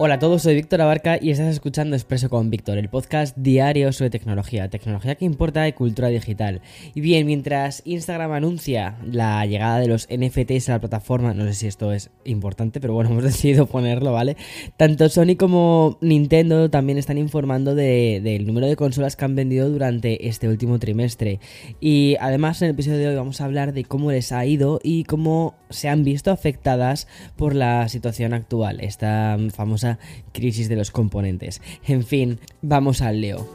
Hola a todos, soy Víctor Abarca y estás escuchando Expreso con Víctor, el podcast diario sobre tecnología, tecnología que importa y cultura digital. Y bien, mientras Instagram anuncia la llegada de los NFTs a la plataforma, no sé si esto es importante, pero bueno, hemos decidido ponerlo, ¿vale? Tanto Sony como Nintendo también están informando del número de consolas que han vendido durante este último trimestre. Y además en el episodio de hoy vamos a hablar de cómo les ha ido y cómo se han visto afectadas por la situación actual, esta famosa crisis de los componentes. En fin, vamos al Leo.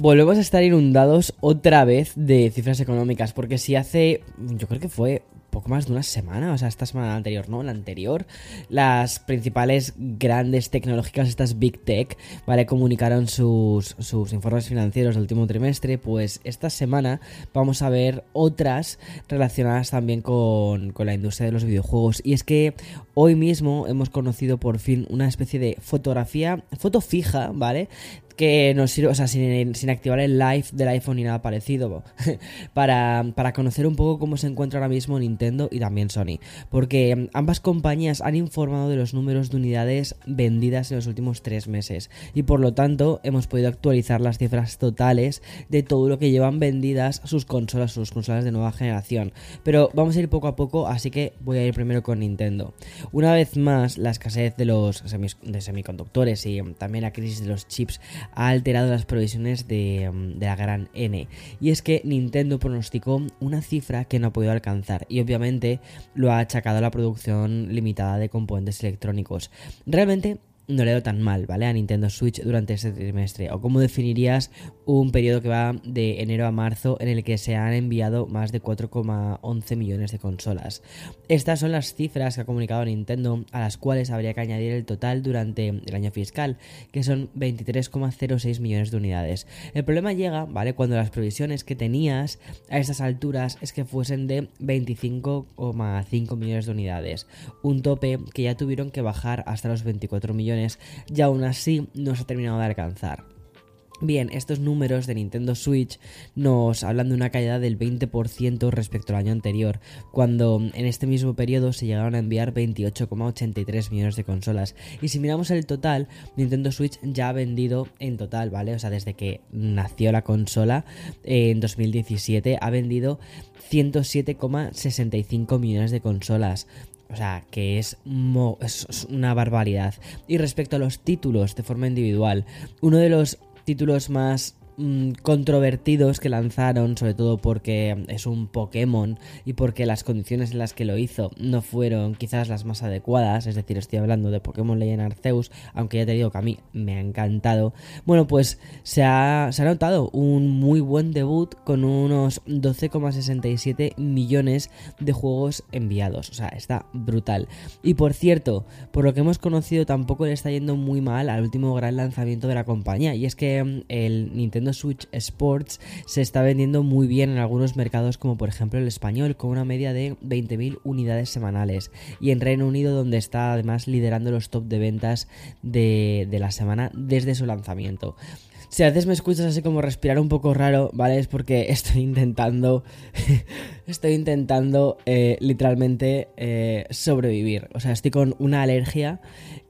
Volvemos a estar inundados otra vez de cifras económicas, porque si hace, yo creo que fue poco más de una semana, o sea, esta semana anterior, ¿no? La anterior, las principales grandes tecnológicas, estas Big Tech, ¿vale? Comunicaron sus, sus informes financieros del último trimestre, pues esta semana vamos a ver otras relacionadas también con, con la industria de los videojuegos. Y es que hoy mismo hemos conocido por fin una especie de fotografía, foto fija, ¿vale? Que nos sirve, o sea, sin, activar el live del iPhone ni nada parecido, para, para, conocer un poco cómo se encuentra ahora mismo Nintendo y también Sony. Porque mm, ambas compañías han informado de los números de unidades vendidas en los últimos tres meses y por lo tanto hemos podido actualizar las cifras totales de todo lo que llevan vendidas sus consolas, sus consolas de nueva generación. Pero vamos a ir poco a poco, así que voy a ir primero con Nintendo. Una vez más, la escasez de los semiconductores y mm, también la crisis de los chips ha alterado las previsiones de, mm, de, la gran N. Y es que Nintendo pronosticó una cifra que no ha podido alcanzar y obviamente lo ha achacado a la producción limitada de componentes electrónicos. Realmente no le ha tan mal, ¿vale? A Nintendo Switch durante este trimestre. ¿O cómo definirías un periodo que va de enero a marzo en el que se han enviado más de 4,11 millones de consolas? Estas son las cifras que ha comunicado Nintendo, a las cuales habría que añadir el total durante el año fiscal, que son 23,06 millones de unidades. El problema llega, ¿vale? Cuando las previsiones que tenías a estas alturas es que fuesen de 25,5 millones de unidades. Un tope que ya tuvieron que bajar hasta los 24 millones y aún así no se ha terminado de alcanzar. Bien, estos números de Nintendo Switch nos hablan de una caída del 20% respecto al año anterior, cuando en este mismo periodo se llegaron a enviar 28,83 millones de consolas. Y si miramos el total, Nintendo Switch ya ha vendido en total, ¿vale? O sea, desde que nació la consola en 2017 ha vendido 107,65 millones de consolas. O sea, que es, es, una barbaridad. Y respecto a los títulos de forma individual, uno de los títulos más Mm, controvertidos que lanzaron, sobre todo porque es un Pokémon y porque las condiciones en las que lo hizo no fueron quizás las más adecuadas, es decir, estoy hablando de Pokémon Legend Arceus, aunque ya te digo que a mí me ha encantado. Bueno, pues se ha, se ha notado un muy buen debut con unos 12,67 millones de juegos enviados, o sea, está brutal. Y por cierto, por lo que hemos conocido tampoco le está yendo muy mal al último gran lanzamiento de la compañía, y es que mm, el Nintendo Switch Sports se está vendiendo muy bien en algunos mercados como por ejemplo el español con una media de 20.000 unidades semanales y en Reino Unido donde está además liderando los top de ventas de, la semana desde su lanzamiento. Si a veces me escuchas así como respirar un poco raro, ¿vale? Es porque estoy intentando. estoy intentando eh, literalmente eh, sobrevivir. O sea, estoy con una alergia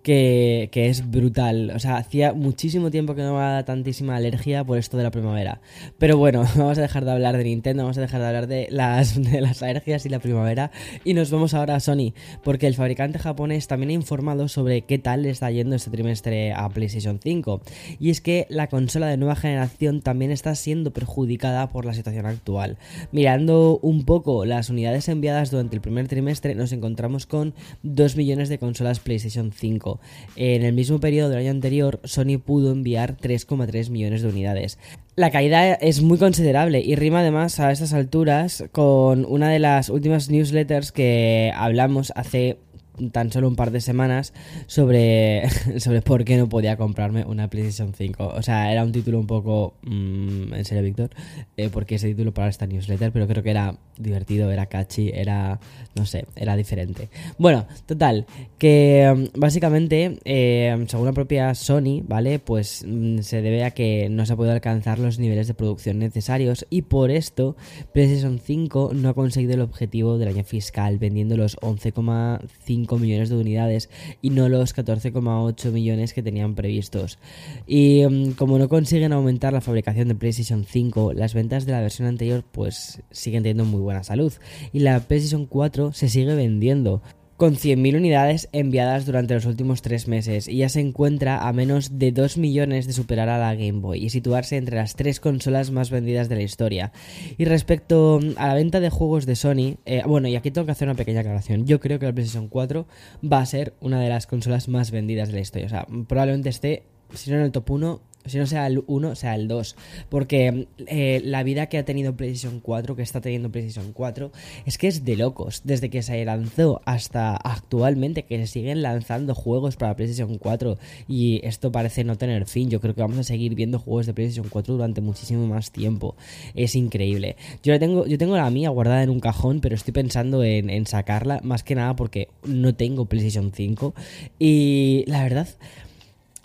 que, es brutal. O sea, hacía muchísimo tiempo que no me daba tantísima alergia por esto de la primavera. Pero bueno, vamos a dejar de hablar de Nintendo, vamos a dejar de hablar de las, de las alergias y la primavera. Y nos vamos ahora a Sony, porque el fabricante japonés también ha informado sobre qué tal le está yendo este trimestre a PlayStation 5. Y es que la consola de nueva generación también está siendo perjudicada por la situación actual. Mirando un poco las unidades enviadas durante el primer trimestre, nos encontramos con 2 millones de consolas PlayStation 5 5. En el mismo periodo del año anterior, Sony pudo enviar 3,3 millones de unidades. La caída es muy considerable y rima además a estas alturas con una de las últimas newsletters que hablamos hace tan solo un par de semanas sobre, sobre por qué no podía comprarme una PlayStation 5. O sea, era un título un poco... Mm, en serio, Víctor, eh, porque ese título para esta newsletter, pero creo que era divertido, era catchy, era... no sé, era diferente. Bueno, total, que mm, básicamente, eh, según la propia Sony, ¿vale? Pues mm, se debe a que no se ha podido alcanzar los niveles de producción necesarios y por esto PlayStation 5 no ha conseguido el objetivo del año fiscal vendiendo los 11,5 millones de unidades y no los 14,8 millones que tenían previstos. Y mm, como no consiguen aumentar la fabricación de PlayStation 5, las ventas de la versión anterior pues siguen teniendo muy buena salud y la PlayStation 4 se sigue vendiendo con 100.000 unidades enviadas durante los últimos tres meses y ya se encuentra a menos de 2 millones de superar a la Game Boy y situarse entre las tres consolas más vendidas de la historia. Y respecto a la venta de juegos de Sony, eh, bueno, y aquí tengo que hacer una pequeña aclaración. Yo creo que la PlayStation 4 va a ser una de las consolas más vendidas de la historia. O sea, probablemente esté, si no en el top 1, si no sea el 1, sea el 2. Porque eh, la vida que ha tenido PlayStation 4, que está teniendo PlayStation 4, es que es de locos. Desde que se lanzó hasta actualmente, que se siguen lanzando juegos para PlayStation 4 y esto parece no tener fin. Yo creo que vamos a seguir viendo juegos de PlayStation 4 durante muchísimo más tiempo. Es increíble. Yo, tengo, yo tengo la mía guardada en un cajón, pero estoy pensando en, en sacarla, más que nada porque no tengo PlayStation 5. Y la verdad...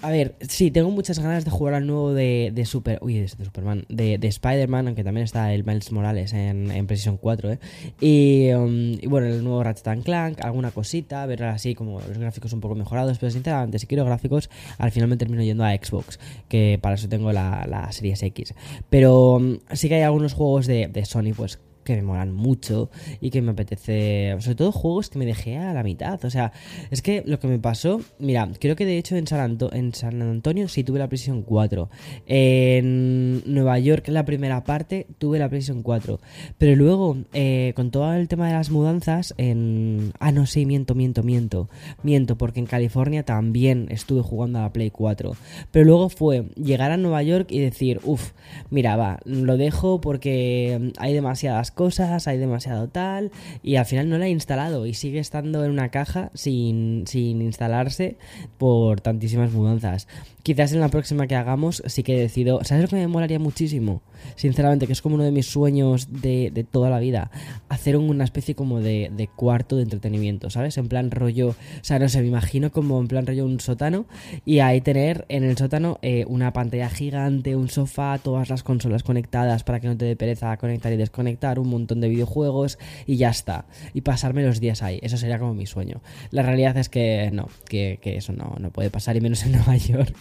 A ver, sí, tengo muchas ganas de jugar al nuevo de, de Super. Uy, de, Superman. De, de Spider-Man, aunque también está el Miles Morales en, en PlayStation 4, ¿eh? Y, um, y, bueno, el nuevo Ratchet Clank, alguna cosita, ver así como los gráficos un poco mejorados. Pero sinceramente, si quiero gráficos, al final me termino yendo a Xbox, que para eso tengo la, la Series X. Pero um, sí que hay algunos juegos de, de Sony, pues que me molan mucho y que me apetece, sobre todo juegos que me dejé a la mitad. O sea, es que lo que me pasó, mira, creo que de hecho en San, en San Antonio sí tuve la PlayStation 4. En Nueva York, la primera parte, tuve la PlayStation 4. Pero luego, eh, con todo el tema de las mudanzas, en... Ah, no, sí, miento, miento, miento. Miento, porque en California también estuve jugando a la Play 4. Pero luego fue llegar a Nueva York y decir, uff, mira, va, lo dejo porque hay demasiadas cosas, hay demasiado tal, y al final no la he instalado y sigue estando en una caja sin, sin instalarse por tantísimas mudanzas. Quizás en la próxima que hagamos sí que decido, ¿sabes lo que me molaría muchísimo? Sinceramente, que es como uno de mis sueños de, de toda la vida, hacer una especie como de, de, cuarto de entretenimiento, ¿sabes? En plan rollo, o sea, no sé, me imagino como en plan rollo un sótano y ahí tener en el sótano eh, una pantalla gigante, un sofá, todas las consolas conectadas para que no te dé pereza conectar y desconectar, montón de videojuegos y ya está. Y pasarme los días ahí, eso sería como mi sueño. La realidad es que no, que, que eso no, no puede pasar y menos en Nueva York,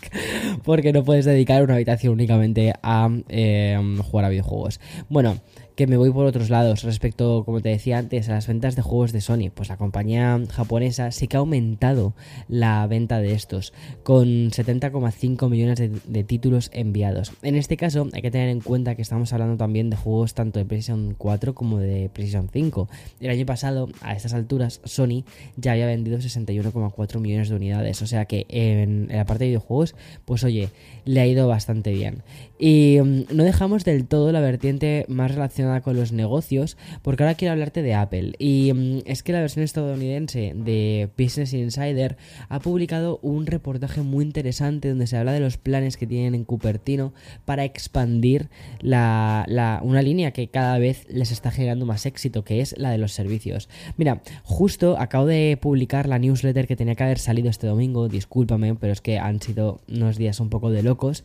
porque no puedes dedicar una habitación únicamente a... Eh, jugar a videojuegos. Bueno, que me voy por otros lados respecto, como te decía antes, a las ventas de juegos de Sony. Pues la compañía japonesa sí que ha aumentado la venta de estos, con 70,5 millones de, títulos enviados. En este caso hay que tener en cuenta que estamos hablando también de juegos tanto de PlayStation 4 como de PlayStation 5. El año pasado, a estas alturas, Sony ya había vendido 61,4 millones de unidades. O sea que en, la parte de videojuegos, pues oye, le ha ido bastante bien. Y um, no dejamos del todo la vertiente más relacionada con los negocios, porque ahora quiero hablarte de Apple. Y mm, es que la versión estadounidense de Business Insider ha publicado un reportaje muy interesante donde se habla de los planes que tienen en Cupertino para expandir la, una línea que cada vez les está generando más éxito, que es la de los servicios. Mira, justo acabo de publicar la newsletter que tenía que haber salido este domingo, discúlpame, pero es que han sido unos días un poco de locos.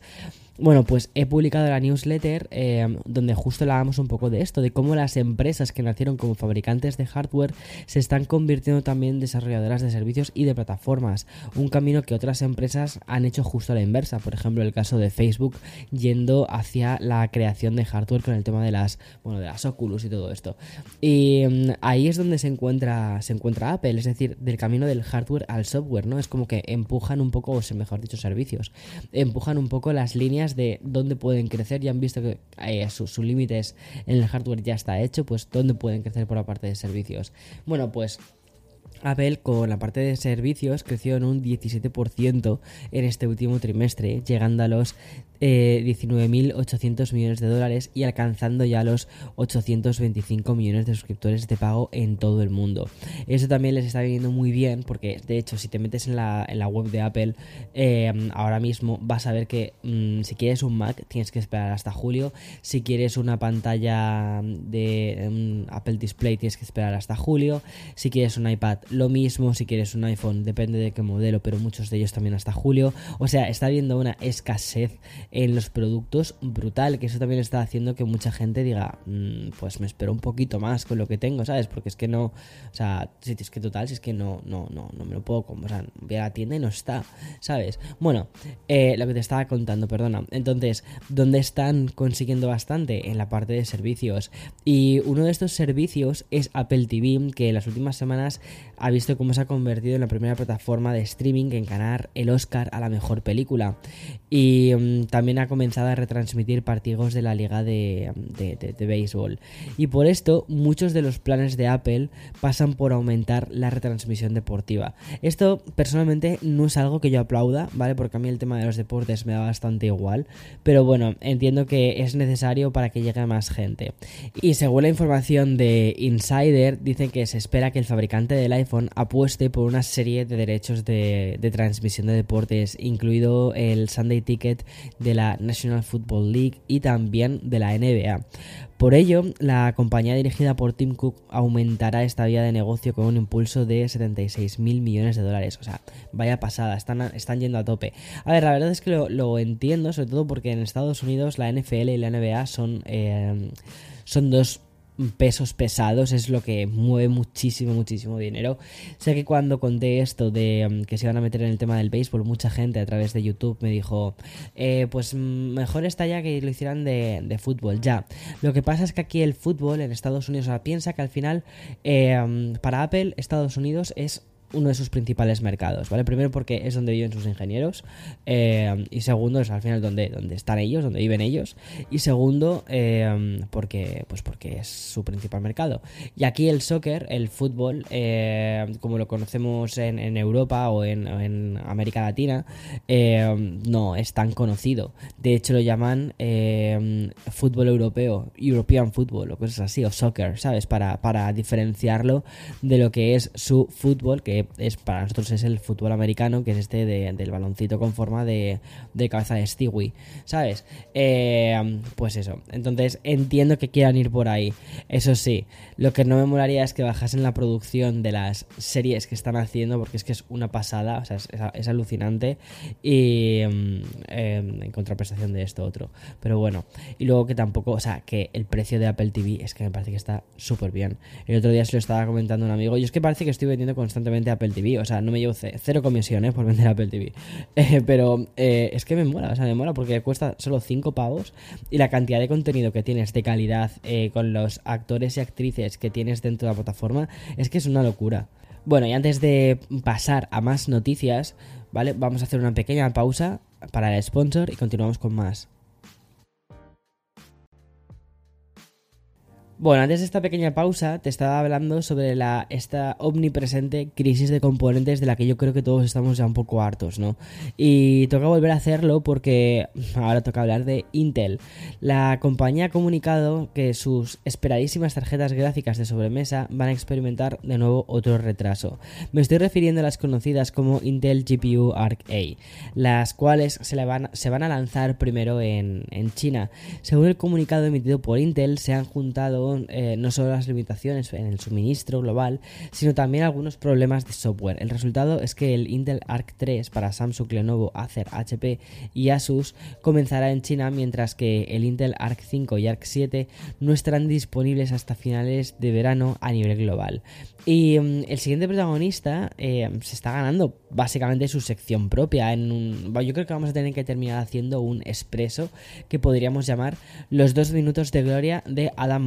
Bueno, pues he publicado la newsletter eh, donde justo hablábamos un poco de esto, de cómo las empresas que nacieron como fabricantes de hardware se están convirtiendo también en desarrolladoras de servicios y de plataformas. Un camino que otras empresas han hecho justo a la inversa. Por ejemplo, el caso de Facebook yendo hacia la creación de hardware con el tema de las, bueno, de las Oculus y todo esto. Y mm, ahí es donde se encuentra, se encuentra Apple, es decir, del camino del hardware al software, ¿no? Es como que empujan un poco, o mejor dicho, servicios, empujan un poco las líneas de dónde pueden crecer, ya han visto que eh, su en el hardware ya está hecho, pues dónde pueden crecer por la parte de servicios. Bueno, pues Apple con la parte de servicios creció en un 17% en este último trimestre, llegando a los 19.800 millones de dólares y alcanzando ya los 825 millones de suscriptores de pago en todo el mundo. Eso también les está viniendo muy bien porque de hecho si te metes en la, web de Apple eh, ahora mismo vas a ver que mm, si quieres un Mac tienes que esperar hasta julio, si quieres una pantalla de un Apple Display tienes que esperar hasta julio, si quieres un iPad lo mismo, si quieres un iPhone depende de qué modelo, pero muchos de ellos también hasta julio, o sea, está habiendo una escasez en los productos brutal, que eso también está haciendo que mucha gente diga, mm, pues me espero un poquito más con lo que tengo, ¿sabes? Porque es que no, o sea, si es que total, si es que no, no, no, no me lo puedo comprar, o sea, voy a la tienda y no está, ¿sabes? Bueno, eh, lo que te estaba contando, perdona. Entonces, ¿dónde están consiguiendo bastante? En la parte de servicios. Y uno de estos servicios es Apple TV, que en las últimas semanas ha visto cómo se ha convertido en la primera plataforma de streaming en ganar el Oscar a la mejor película. Y mm, también ha comenzado a retransmitir partidos de la liga de, de, béisbol. Y por esto muchos de los planes de Apple pasan por aumentar la retransmisión deportiva. Esto personalmente no es algo que yo aplauda, ¿vale? Porque a mí el tema de los deportes me da bastante igual. Pero bueno, entiendo que es necesario para que llegue más gente. Y según la información de Insider, dice que se espera que el fabricante del iPhone apueste por una serie de derechos de, transmisión de deportes, incluido el Sunday Ticket la National Football League y también de la NBA. Por ello, la compañía dirigida por Tim Cook aumentará esta vía de negocio con un impulso de 76 mil millones de dólares. O sea, vaya pasada, están, están yendo a tope. A ver, la verdad es que lo, entiendo, sobre todo porque en Estados Unidos la NFL y la NBA son, eh, son dos pesos pesados es lo que mueve muchísimo, muchísimo dinero. Sé que cuando conté esto de mm, que se iban a meter en el tema del béisbol, mucha gente a través de YouTube me dijo, eh, pues mm, mejor está ya que lo hicieran de, fútbol. Ya, lo que pasa es que aquí el fútbol en Estados Unidos, sea, piensa que al final eh, mm, para Apple Estados Unidos es uno de sus principales mercados, ¿vale? Primero porque es donde viven sus ingenieros eh, y segundo es al final donde, donde están ellos, donde viven ellos y segundo eh, porque, pues porque es su principal mercado. Y aquí el soccer, el fútbol, eh, como lo conocemos en, Europa o en, en, América Latina, no es tan conocido. De hecho lo llaman fútbol europeo, European Football o cosas así, o soccer, ¿sabes? Para, para diferenciarlo de lo que es su fútbol, que es para nosotros es el fútbol americano, que es este del baloncito con forma de, cabeza de Stewie, ¿sabes? Eh, pues eso, entonces entiendo que quieran ir por ahí. Eso sí, lo que no me molaría es que bajasen la producción de las series que están haciendo, porque es que es una pasada, o sea, es, alucinante, y mm, em, en contraprestación de esto otro. Pero bueno, y luego que tampoco, o sea, que el precio de Apple TV es que me parece que está súper bien. El otro día se lo estaba comentando un amigo, y es que parece que estoy vendiendo constantemente Apple TV. O sea, no me llevo cero comisiones por vender Apple TV. Eh, pero eh, es que me mola, o sea, me mola porque cuesta solo 5 pavos y la cantidad de contenido que tienes de calidad eh, con los actores y actrices que tienes dentro de la plataforma es que es una locura. Bueno, y antes de pasar a más noticias, ¿vale? Vamos a hacer una pequeña pausa para el sponsor y continuamos con más. Bueno, antes de esta pequeña pausa te estaba hablando sobre la, esta omnipresente crisis de componentes de la que yo creo que todos estamos ya un poco hartos, ¿no? Y toca volver a hacerlo porque ahora toca hablar de Intel. La compañía ha comunicado que sus esperadísimas tarjetas gráficas de sobremesa van a experimentar de nuevo otro retraso. Me estoy refiriendo a las conocidas como Intel GPU Arc A, las cuales se, van, se van a lanzar primero en, en China. Según el comunicado emitido por Intel, se han juntado eh, no solo las limitaciones en el suministro global, sino también algunos problemas de software. El resultado es que el Intel Arc 3 para Samsung, Lenovo, Acer, HP y Asus comenzará en China, mientras que el Intel Arc 5 y Arc 7 no estarán disponibles hasta finales de verano a nivel global. Y mm, el siguiente protagonista eh, se está ganando básicamente su sección propia. En un, yo creo que vamos a tener que terminar haciendo un expreso que podríamos llamar los dos minutos de gloria de Adam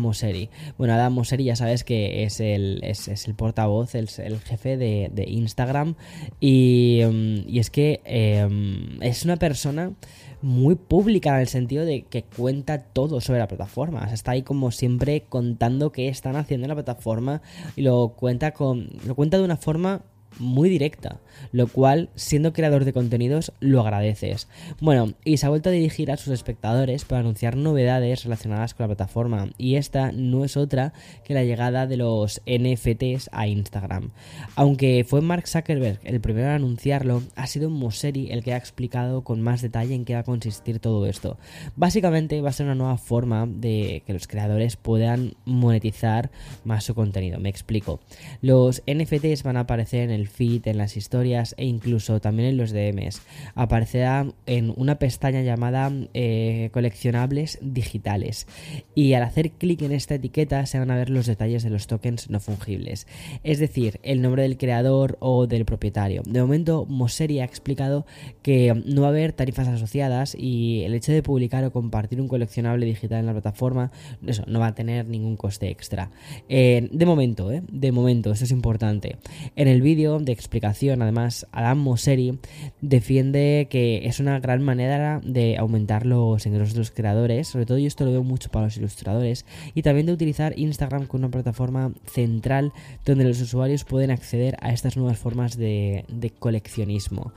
Bueno, Adam Mosseri ya sabes que es el, es, el portavoz, el, el jefe de, Instagram. Y, mm, y, es que em, es una persona muy pública en el sentido de que cuenta todo sobre la plataforma. O sea, está ahí como siempre contando qué están haciendo en la plataforma y lo cuenta con lo cuenta de una forma muy directa, lo cual, siendo creador de contenidos, lo agradeces. Bueno, y se ha vuelto a dirigir a sus espectadores para anunciar novedades relacionadas con la plataforma, y esta no es otra que la llegada de los NFTs a Instagram. Aunque fue Mark Zuckerberg el primero a anunciarlo, ha sido Mosseri el que ha explicado con más detalle en qué va a consistir todo esto. Básicamente va a ser una nueva forma de que los creadores puedan monetizar más su contenido. Me explico. Los NFTs van a aparecer en el feed, en las historias e incluso también en los DMs. Aparecerá en una pestaña llamada eh, coleccionables digitales y al hacer clic en esta etiqueta se van a ver los detalles de los tokens no fungibles, es decir, el nombre del creador o del propietario. De momento, Mosseri ha explicado que no va a haber tarifas asociadas y el hecho de publicar o compartir un coleccionable digital en la plataforma, eso no va a tener ningún coste extra. Eh, de momento, ¿eh? de momento, eso es importante. En el vídeo de explicación, además, Adam Mosseri defiende que es una gran manera de aumentar los ingresos de los creadores, sobre todo yo esto lo veo mucho para los ilustradores, y también de utilizar Instagram como una plataforma central donde los usuarios pueden acceder a estas nuevas formas de, de coleccionismo.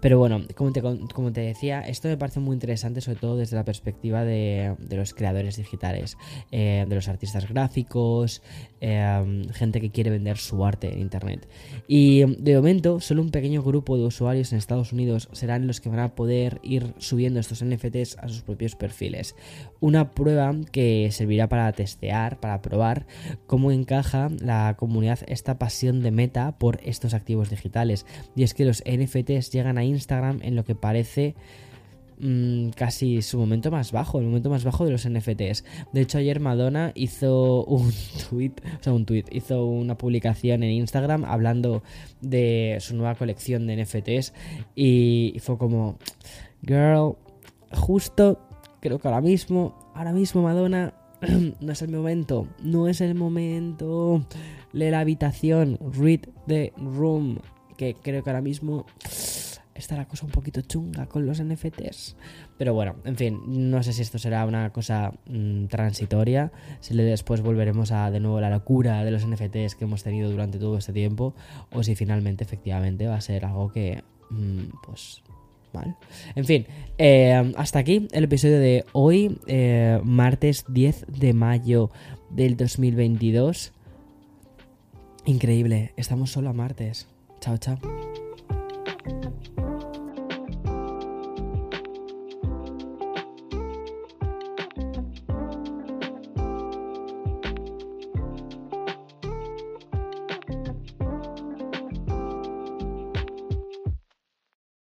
Pero bueno, como te, como te, decía, esto me parece muy interesante, sobre todo desde la perspectiva de, los creadores digitales, eh, de los artistas gráficos, eh, gente que quiere vender su arte en Internet. Y de momento, solo un pequeño grupo de usuarios en Estados Unidos serán los que van a poder ir subiendo estos NFTs a sus propios perfiles. Una prueba que servirá para testear, para probar cómo encaja la comunidad esta pasión de meta por estos activos digitales. Y es que los NFTs llegan a Instagram en lo que parece mm, casi su momento más bajo, el momento más bajo de los NFTs. De hecho, ayer Madonna hizo un tweet, o sea, un tweet, hizo una publicación en Instagram hablando de su nueva colección de NFTs y fue como, girl, justo, creo que ahora mismo, ahora mismo Madonna no es el momento, no es el momento. Lee la habitación, read the room, que creo que ahora mismo está la cosa un poquito chunga con los NFTs. Pero bueno, en fin, no sé si esto será una cosa mm, transitoria, si después volveremos a de nuevo la locura de los NFTs que hemos tenido durante todo este tiempo, o si finalmente efectivamente va a ser algo que, mm, pues, mal. En fin, eh, hasta aquí el episodio de hoy, eh, martes 10 de mayo del 2022. Increíble, estamos solo a martes. Chao, chao.